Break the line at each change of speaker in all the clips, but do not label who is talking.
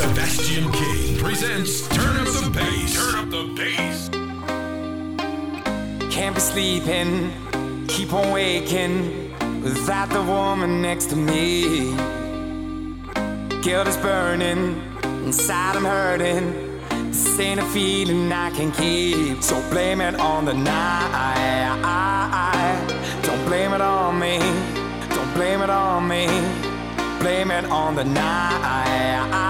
Sebastian King presents Turn Up the Bass. Turn Up the Bass.
Can't be sleeping, keep on waking without the woman next to me. Guilt is burning, inside I'm hurting. This ain't a feeling I can keep. So blame it on the night. Don't blame it on me. Don't blame it on me. Blame it on the night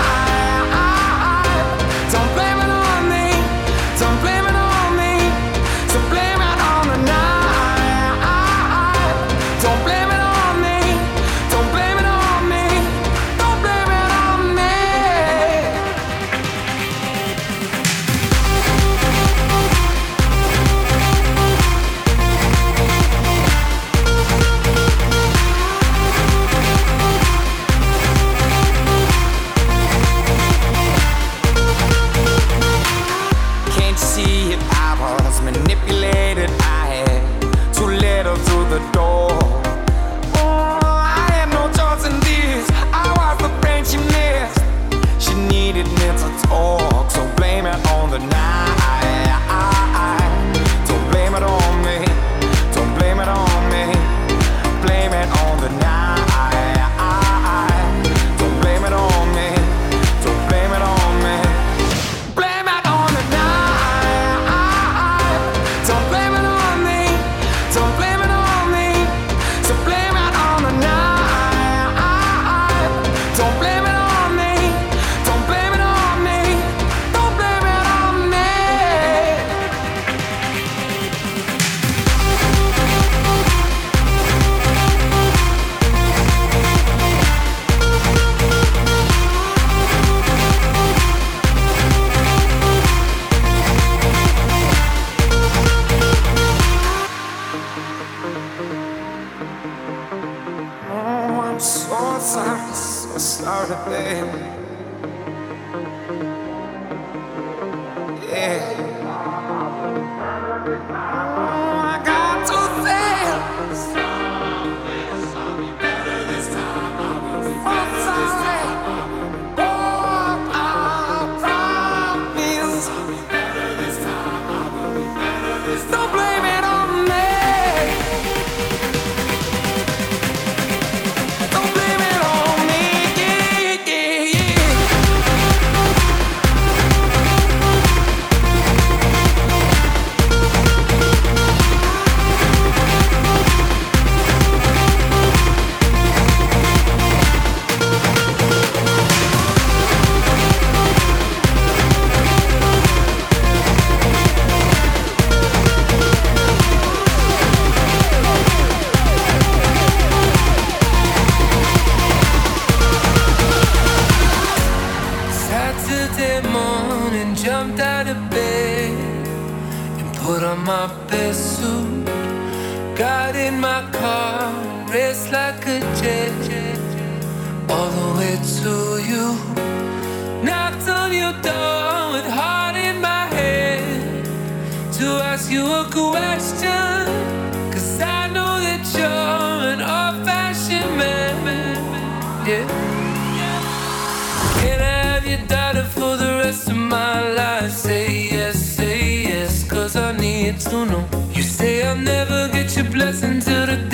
You say
I'll never get your blessing till the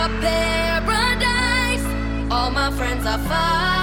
a paradise. All my friends are fine.